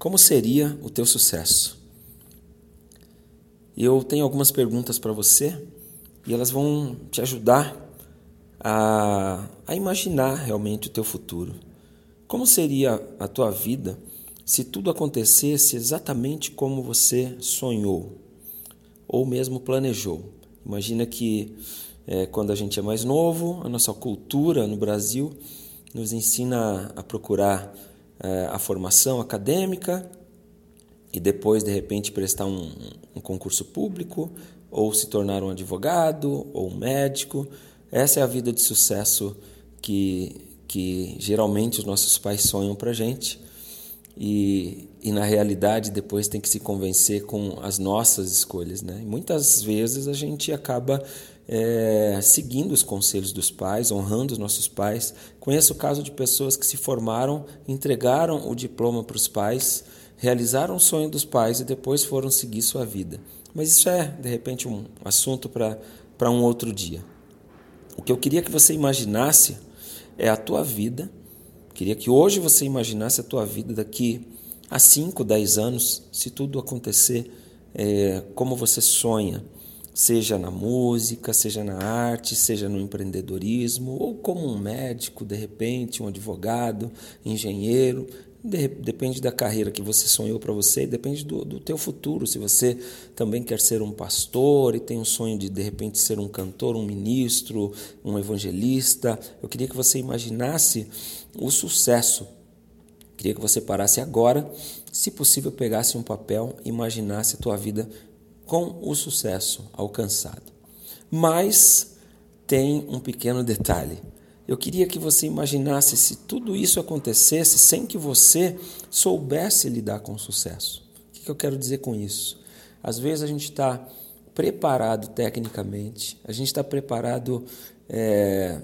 como seria o teu sucesso? Eu tenho algumas perguntas para você e elas vão te ajudar a, a imaginar realmente o teu futuro. Como seria a tua vida se tudo acontecesse exatamente como você sonhou ou mesmo planejou? Imagina que é, quando a gente é mais novo, a nossa cultura no Brasil nos ensina a procurar a formação acadêmica e depois, de repente, prestar um, um concurso público ou se tornar um advogado ou um médico. Essa é a vida de sucesso que, que geralmente os nossos pais sonham para gente. E, e na realidade depois tem que se convencer com as nossas escolhas. Né? E muitas vezes a gente acaba é, seguindo os conselhos dos pais, honrando os nossos pais. Conheço o caso de pessoas que se formaram, entregaram o diploma para os pais, realizaram o sonho dos pais e depois foram seguir sua vida. Mas isso é, de repente, um assunto para um outro dia. O que eu queria que você imaginasse é a tua vida. Queria que hoje você imaginasse a tua vida daqui a 5, 10 anos, se tudo acontecer é, como você sonha seja na música, seja na arte, seja no empreendedorismo, ou como um médico, de repente, um advogado, engenheiro, de, depende da carreira que você sonhou para você, depende do, do teu futuro. Se você também quer ser um pastor e tem um sonho de de repente ser um cantor, um ministro, um evangelista, eu queria que você imaginasse o sucesso. Queria que você parasse agora, se possível, pegasse um papel, imaginasse a tua vida com o sucesso alcançado. Mas tem um pequeno detalhe. Eu queria que você imaginasse se tudo isso acontecesse sem que você soubesse lidar com o sucesso. O que eu quero dizer com isso? Às vezes a gente está preparado tecnicamente, a gente está preparado é,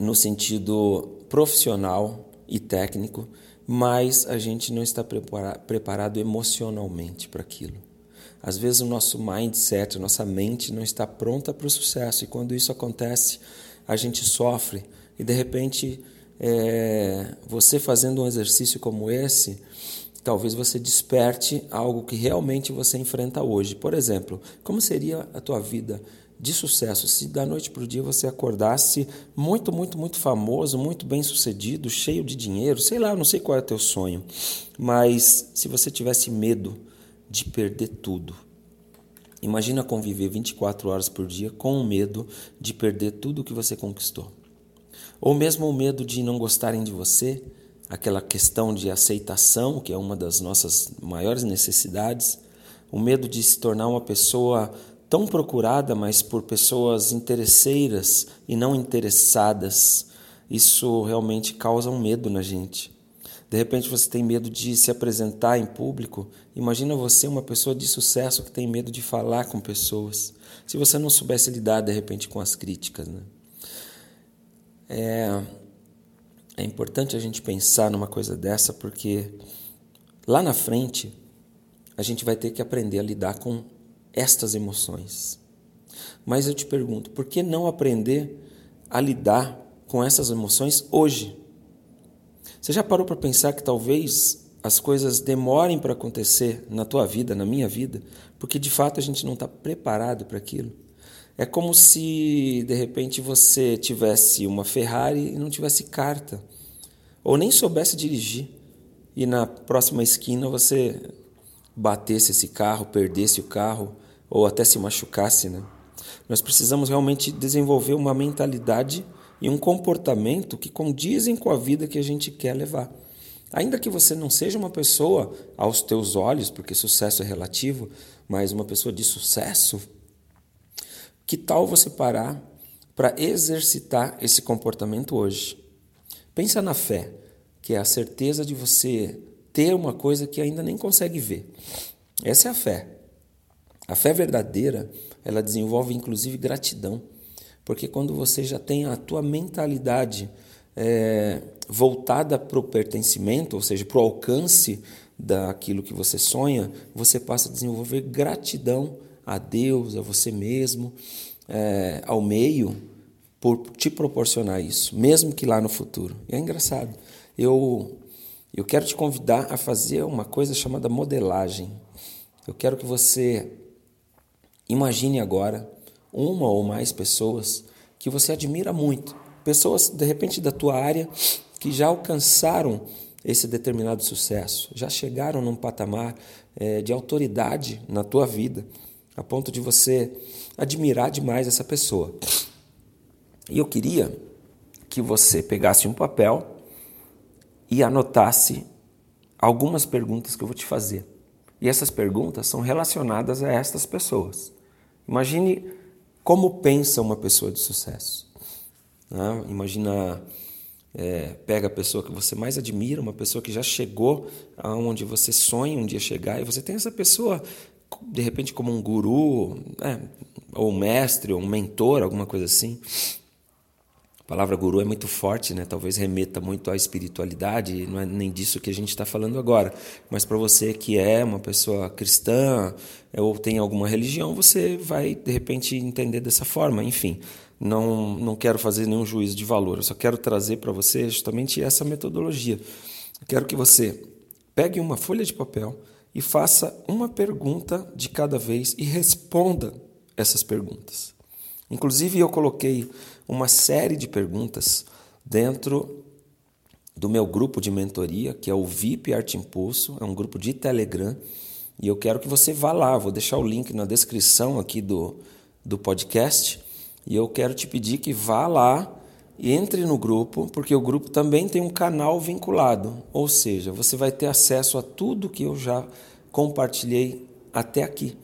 no sentido profissional e técnico, mas a gente não está preparado emocionalmente para aquilo. Às vezes o nosso mindset, a nossa mente não está pronta para o sucesso e quando isso acontece, a gente sofre e de repente é, você fazendo um exercício como esse, talvez você desperte algo que realmente você enfrenta hoje. Por exemplo, como seria a tua vida de sucesso se da noite para o dia você acordasse muito, muito, muito famoso, muito bem sucedido, cheio de dinheiro, sei lá, não sei qual é o teu sonho, mas se você tivesse medo de perder tudo. Imagina conviver 24 horas por dia com o medo de perder tudo que você conquistou. Ou mesmo o medo de não gostarem de você, aquela questão de aceitação, que é uma das nossas maiores necessidades, o medo de se tornar uma pessoa tão procurada, mas por pessoas interesseiras e não interessadas. Isso realmente causa um medo na gente. De repente você tem medo de se apresentar em público. Imagina você, uma pessoa de sucesso que tem medo de falar com pessoas. Se você não soubesse lidar de repente com as críticas, né? É, é importante a gente pensar numa coisa dessa porque lá na frente a gente vai ter que aprender a lidar com estas emoções. Mas eu te pergunto, por que não aprender a lidar com essas emoções hoje? Você já parou para pensar que talvez as coisas demorem para acontecer na tua vida, na minha vida, porque de fato a gente não está preparado para aquilo? É como se de repente você tivesse uma Ferrari e não tivesse carta, ou nem soubesse dirigir, e na próxima esquina você batesse esse carro, perdesse o carro, ou até se machucasse, né? Nós precisamos realmente desenvolver uma mentalidade e um comportamento que condizem com a vida que a gente quer levar. Ainda que você não seja uma pessoa aos teus olhos, porque sucesso é relativo, mas uma pessoa de sucesso, que tal você parar para exercitar esse comportamento hoje? Pensa na fé, que é a certeza de você ter uma coisa que ainda nem consegue ver. Essa é a fé. A fé verdadeira, ela desenvolve inclusive gratidão. Porque quando você já tem a tua mentalidade é, voltada para o pertencimento, ou seja, para o alcance daquilo que você sonha, você passa a desenvolver gratidão a Deus, a você mesmo, é, ao meio, por te proporcionar isso, mesmo que lá no futuro. E é engraçado. Eu Eu quero te convidar a fazer uma coisa chamada modelagem. Eu quero que você imagine agora uma ou mais pessoas que você admira muito, pessoas de repente da tua área que já alcançaram esse determinado sucesso, já chegaram num patamar é, de autoridade na tua vida, a ponto de você admirar demais essa pessoa. E eu queria que você pegasse um papel e anotasse algumas perguntas que eu vou te fazer. E essas perguntas são relacionadas a estas pessoas. Imagine como pensa uma pessoa de sucesso. Né? Imagina, é, pega a pessoa que você mais admira, uma pessoa que já chegou aonde você sonha um dia chegar, e você tem essa pessoa, de repente, como um guru, é, ou um mestre, ou um mentor, alguma coisa assim. Palavra guru é muito forte, né? talvez remeta muito à espiritualidade, não é nem disso que a gente está falando agora. Mas para você que é uma pessoa cristã ou tem alguma religião, você vai de repente entender dessa forma. Enfim, não, não quero fazer nenhum juízo de valor, eu só quero trazer para você justamente essa metodologia. Eu quero que você pegue uma folha de papel e faça uma pergunta de cada vez e responda essas perguntas. Inclusive, eu coloquei uma série de perguntas dentro do meu grupo de mentoria, que é o VIP Arte Impulso, é um grupo de Telegram, e eu quero que você vá lá, vou deixar o link na descrição aqui do, do podcast, e eu quero te pedir que vá lá e entre no grupo, porque o grupo também tem um canal vinculado, ou seja, você vai ter acesso a tudo que eu já compartilhei até aqui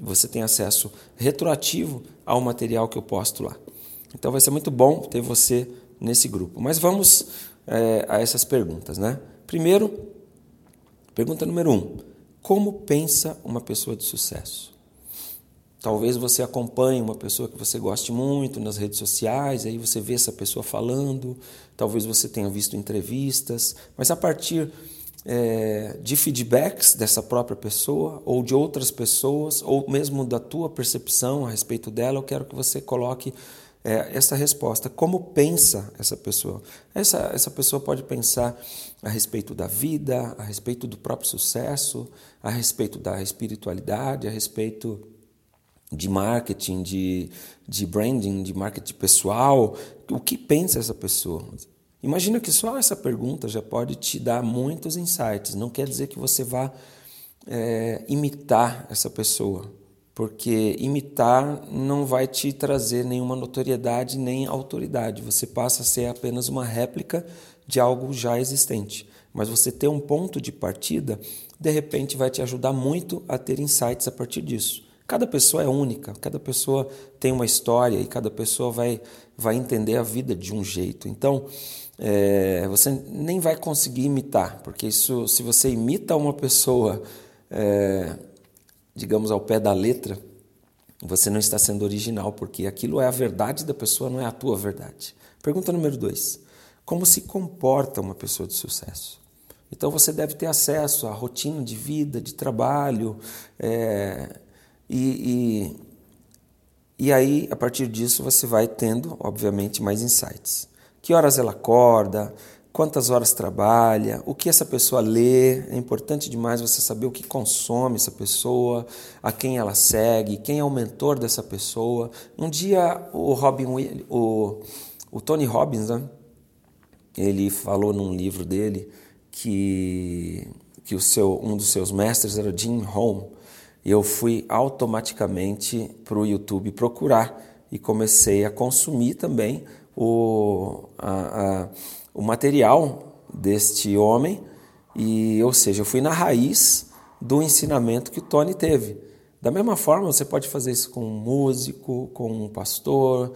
você tem acesso retroativo ao material que eu posto lá. Então vai ser muito bom ter você nesse grupo. Mas vamos é, a essas perguntas, né? Primeiro, pergunta número um: como pensa uma pessoa de sucesso? Talvez você acompanhe uma pessoa que você goste muito nas redes sociais, aí você vê essa pessoa falando, talvez você tenha visto entrevistas, mas a partir é, de feedbacks dessa própria pessoa ou de outras pessoas, ou mesmo da tua percepção a respeito dela, eu quero que você coloque é, essa resposta. Como pensa essa pessoa? Essa, essa pessoa pode pensar a respeito da vida, a respeito do próprio sucesso, a respeito da espiritualidade, a respeito de marketing, de, de branding, de marketing pessoal. O que pensa essa pessoa? Imagina que só essa pergunta já pode te dar muitos insights. Não quer dizer que você vá é, imitar essa pessoa, porque imitar não vai te trazer nenhuma notoriedade nem autoridade. Você passa a ser apenas uma réplica de algo já existente. Mas você ter um ponto de partida, de repente, vai te ajudar muito a ter insights a partir disso. Cada pessoa é única, cada pessoa tem uma história e cada pessoa vai, vai entender a vida de um jeito. Então, é, você nem vai conseguir imitar, porque isso, se você imita uma pessoa, é, digamos, ao pé da letra, você não está sendo original, porque aquilo é a verdade da pessoa, não é a tua verdade. Pergunta número dois: Como se comporta uma pessoa de sucesso? Então você deve ter acesso à rotina de vida, de trabalho, é, e, e, e aí, a partir disso, você vai tendo, obviamente, mais insights. Que horas ela acorda, quantas horas trabalha, o que essa pessoa lê. É importante demais você saber o que consome essa pessoa, a quem ela segue, quem é o mentor dessa pessoa. Um dia o Robin, o, o Tony Robbins, né, ele falou num livro dele que, que o seu, um dos seus mestres era Jim Home eu fui automaticamente para o YouTube procurar e comecei a consumir também o, a, a, o material deste homem, e, ou seja, eu fui na raiz do ensinamento que Tony teve. Da mesma forma, você pode fazer isso com um músico, com um pastor,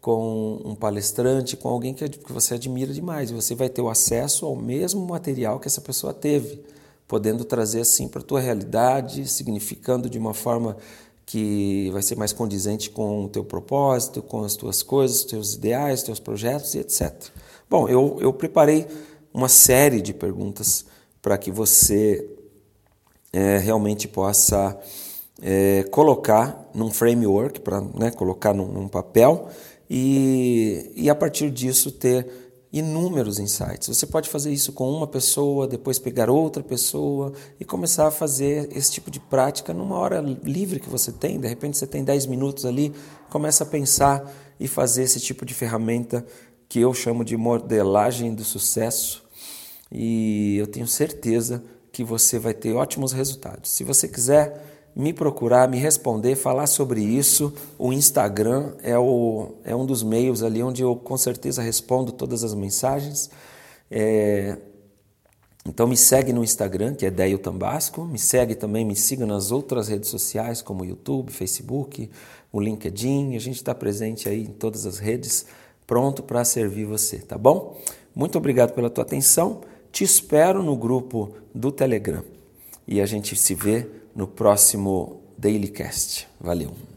com um palestrante, com alguém que você admira demais. Você vai ter o acesso ao mesmo material que essa pessoa teve podendo trazer assim para a tua realidade, significando de uma forma que vai ser mais condizente com o teu propósito, com as tuas coisas, teus ideais, teus projetos e etc. Bom, eu, eu preparei uma série de perguntas para que você é, realmente possa é, colocar num framework, para né, colocar num, num papel e, e a partir disso ter inúmeros insights. Você pode fazer isso com uma pessoa, depois pegar outra pessoa e começar a fazer esse tipo de prática numa hora livre que você tem. De repente você tem 10 minutos ali, começa a pensar e fazer esse tipo de ferramenta que eu chamo de modelagem do sucesso. E eu tenho certeza que você vai ter ótimos resultados. Se você quiser me procurar, me responder, falar sobre isso, o Instagram é, o, é um dos meios ali onde eu com certeza respondo todas as mensagens. É, então me segue no Instagram, que é Deio Tambasco, me segue também, me siga nas outras redes sociais, como YouTube, Facebook, o LinkedIn, a gente está presente aí em todas as redes, pronto para servir você, tá bom? Muito obrigado pela tua atenção. Te espero no grupo do Telegram e a gente se vê no próximo Dailycast. Valeu!